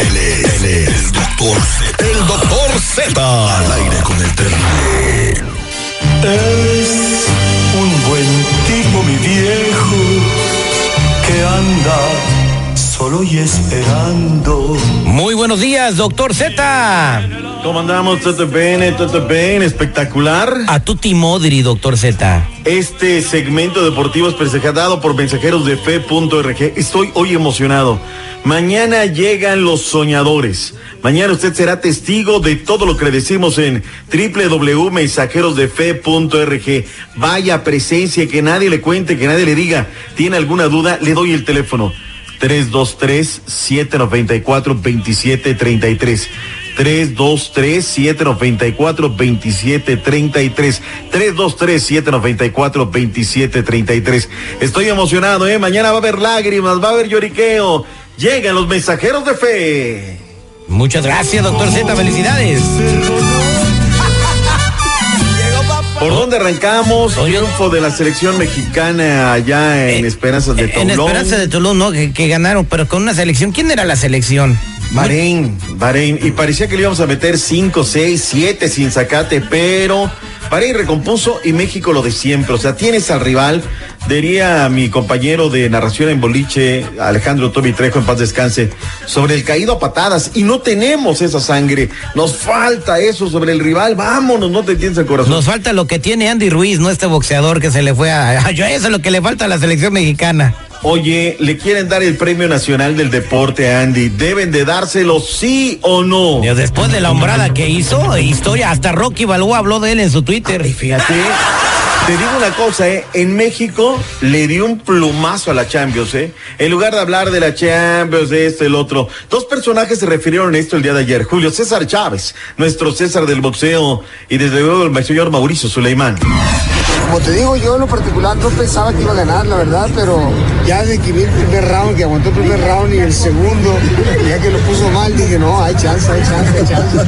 Él es, él es el doctor Z. El doctor Z. Al aire con el terrible. Es un buen tipo, mi viejo, que anda solo y esperando. Muy buenos días, doctor Z. ¿Cómo andamos? Todo bien, todo bien, espectacular. A tutti modri, doctor Z. Este segmento deportivo es presentado por mensajeros de fe.org. Estoy hoy emocionado. Mañana llegan los soñadores. Mañana usted será testigo de todo lo que le decimos en www.mensajerosdefe.org. Vaya presencia, que nadie le cuente, que nadie le diga. ¿Tiene alguna duda? Le doy el teléfono. 323-794-2733. 323-794-2733. 323-794-2733. Estoy emocionado, ¿eh? Mañana va a haber lágrimas, va a haber lloriqueo. Llegan los mensajeros de fe. Muchas gracias, doctor Z. Felicidades. ¿Por dónde arrancamos? Triunfo de la selección mexicana allá en Esperanzas de Toulon. En Esperanza de Toulon, ¿no? Que, que ganaron, pero con una selección. ¿Quién era la selección? Bahrein, Bahrein. Y parecía que le íbamos a meter 5, 6, 7 sin sacate, pero Bahrein recompuso y México lo de siempre. O sea, tienes al rival, diría mi compañero de narración en boliche, Alejandro Tobi Trejo, en paz descanse, sobre el caído a patadas. Y no tenemos esa sangre. Nos falta eso sobre el rival. Vámonos, no te tienes el corazón. Nos falta lo que tiene Andy Ruiz, ¿no? Este boxeador que se le fue a. a- Eso es lo que le falta a la selección mexicana. Oye, le quieren dar el Premio Nacional del Deporte a Andy. ¿Deben de dárselo sí o no? Después de la hombrada que hizo, historia, hasta Rocky Balboa habló de él en su Twitter. Y fíjate, te digo una cosa, ¿eh? En México le dio un plumazo a la Champions, ¿eh? En lugar de hablar de la Champions, de esto, el otro. Dos personajes se refirieron a esto el día de ayer. Julio César Chávez, nuestro César del boxeo, y desde luego el señor Mauricio Suleimán. Como te digo, yo en lo particular no pensaba que iba a ganar, la verdad, pero ya de que vi el primer round, que aguantó el primer round y el segundo, ya que lo puso mal, dije, no, hay chance, hay chance, hay chance.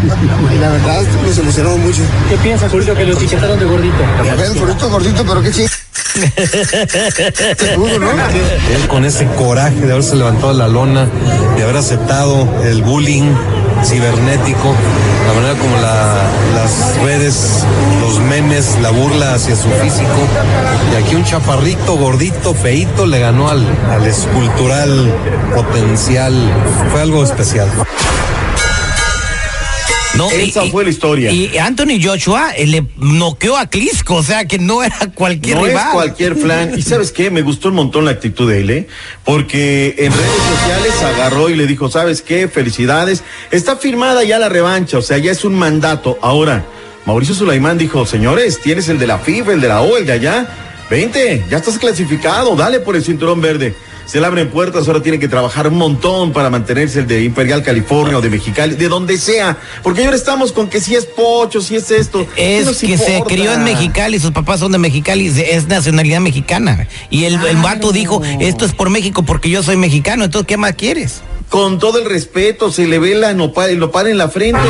Y la verdad, nos emocionamos mucho. ¿Qué piensas, Julio, que lo etiquetaron de gordito? Gordito, gordito, pero qué ching... Él con ese coraje de haberse levantado la lona, de haber aceptado el bullying cibernético, la manera como la- las redes, los memes, la burla hacia su físico. Y aquí un chaparrito, gordito, feito, le ganó al escultural potencial. Fue algo especial. No, Esa fue la historia. Y Anthony Joshua eh, le noqueó a Clisco, o sea que no era cualquier no rival. es cualquier flan. Y sabes qué, me gustó un montón la actitud de él, ¿eh? Porque en redes sociales agarró y le dijo, ¿sabes qué? Felicidades. Está firmada ya la revancha, o sea, ya es un mandato. Ahora, Mauricio Sulaimán dijo, señores, tienes el de la FIFA, el de la O, el de allá. Vente, ya estás clasificado, dale por el cinturón verde. Se le abren puertas, ahora tiene que trabajar un montón para mantenerse el de Imperial California o de Mexicali, de donde sea. Porque ahora estamos con que si es pocho, si es esto. ¿qué Es que se crió en Mexicali, sus papás son de Mexicali, es nacionalidad mexicana. Y el, el vato dijo, esto es por México porque yo soy mexicano, entonces ¿qué más quieres? Con todo el respeto, se le ve la nopal, el nopal en la frente.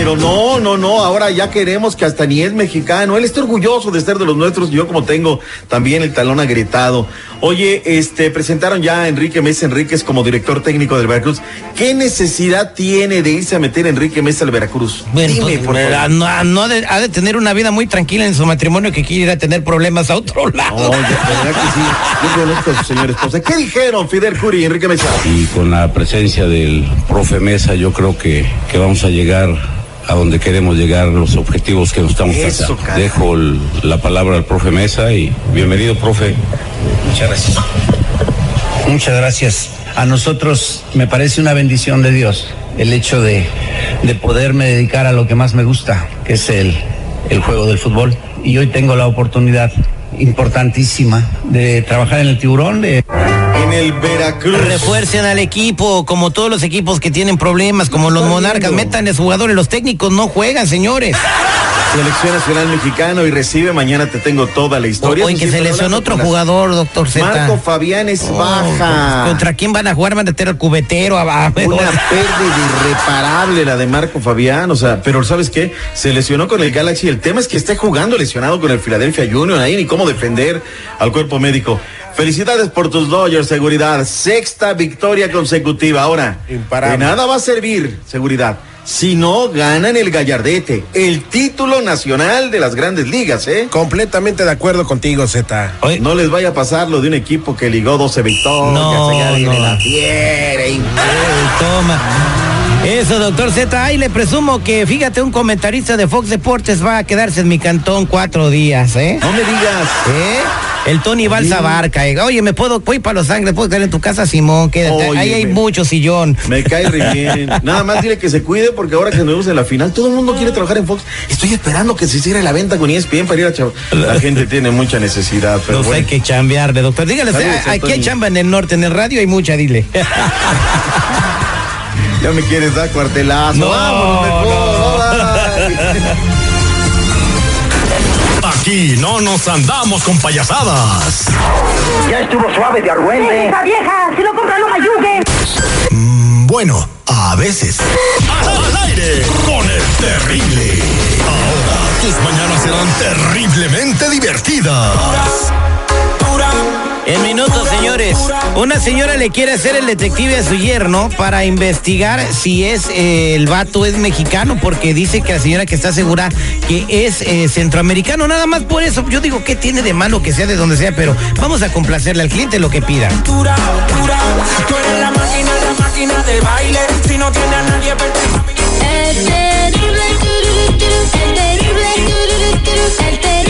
Pero no, no, no, ahora ya queremos que hasta ni es mexicano. Él está orgulloso de ser de los nuestros, yo como tengo también el talón agrietado. Oye, este, presentaron ya a Enrique Mesa Enríquez como director técnico del Veracruz. ¿Qué necesidad tiene de irse a meter a Enrique Mesa al Veracruz? Bueno, Dime, pues, por favor. no, no ha, de, ha de tener una vida muy tranquila en su matrimonio que quiere ir a tener problemas a otro lado. No, ya, verdad que sí. Yo conozco a su señora esposa. ¿Qué dijeron Fidel Curi y Enrique Mesa? y con la presencia del profe Mesa yo creo que, que vamos a llegar a donde queremos llegar, los objetivos que nos estamos trazando. Dejo el- la palabra al profe Mesa y bienvenido profe. Muchas gracias. Muchas gracias. A nosotros me parece una bendición de Dios el hecho de, de poderme dedicar a lo que más me gusta, que es el, el juego del fútbol. Y hoy tengo la oportunidad importantísima de trabajar en el tiburón, de el Veracruz. Refuercen al equipo, como todos los equipos que tienen problemas, como los monarcas, metan a jugadores, los técnicos no juegan, señores. Selección Nacional Mexicano y recibe, mañana te tengo toda la historia. O, en que se lesionó otro jugador, doctor Z. Marco Fabián es Oh, baja. ¿Contra quién van a jugar? Van a tener al cubetero abajo. Una pérdida irreparable la de Marco Fabián, o sea, pero ¿sabes qué? Se lesionó con el Galaxy. El tema es que está jugando lesionado con el Philadelphia Union ahí, ni cómo defender al cuerpo médico. Felicidades por tus Dodgers, seguridad. Sexta victoria consecutiva. Ahora, Imparable. de nada va a servir, seguridad, si no ganan el Gallardete, el título nacional de las grandes ligas, ¿eh? Completamente de acuerdo contigo, Z. No les vaya a pasar lo de un equipo que ligó 12 victorias. No, ya viene no. la y- toma. Eso, doctor Z. Ahí le presumo que, fíjate, un comentarista de Fox Deportes va a quedarse en mi cantón cuatro días, ¿eh? No me digas. ¿Eh? El Tony Balsa Barca. eh. Oye, me puedo, voy para Los Ángeles, puedo quedar en tu casa, Simón, quédate. Oye, Ahí hay me- mucho sillón. Me cae re bien. Nada más dile que se cuide porque ahora que nos vemos en la final, todo el mundo quiere trabajar en Fox. Estoy esperando que se cierre la venta con ESPN para ir a chav- La gente tiene mucha necesidad, pero Nos bueno. hay que chambearle, doctor. Dígale, Saludos, a- aquí hay chamba en el norte, en el radio hay mucha, dile. Ya me quieres dar cuartelazo. No, Vámonos mejor. bye. Aquí no nos andamos con payasadas. Ya estuvo suave de argüente. ¡Esa vieja! ¡Si lo compra, no mayugue! Mm, bueno, a veces. Al aire con el terrible. Ahora tus mañanas serán terriblemente divertidas. Señores. Una señora le quiere hacer el detective a su yerno para investigar si es eh, el vato es mexicano, porque dice que la señora que está segura que es eh, centroamericano. Nada más por eso. Yo digo, ¿qué tiene de malo que sea de donde sea? Pero vamos a complacerle al cliente lo que pida. Dura, dura, tú eres la máquina, la máquina de baile. Si no tiene a nadie, vete. El terrible, tururu, turu, el terrible, tururu, turu, el terrible,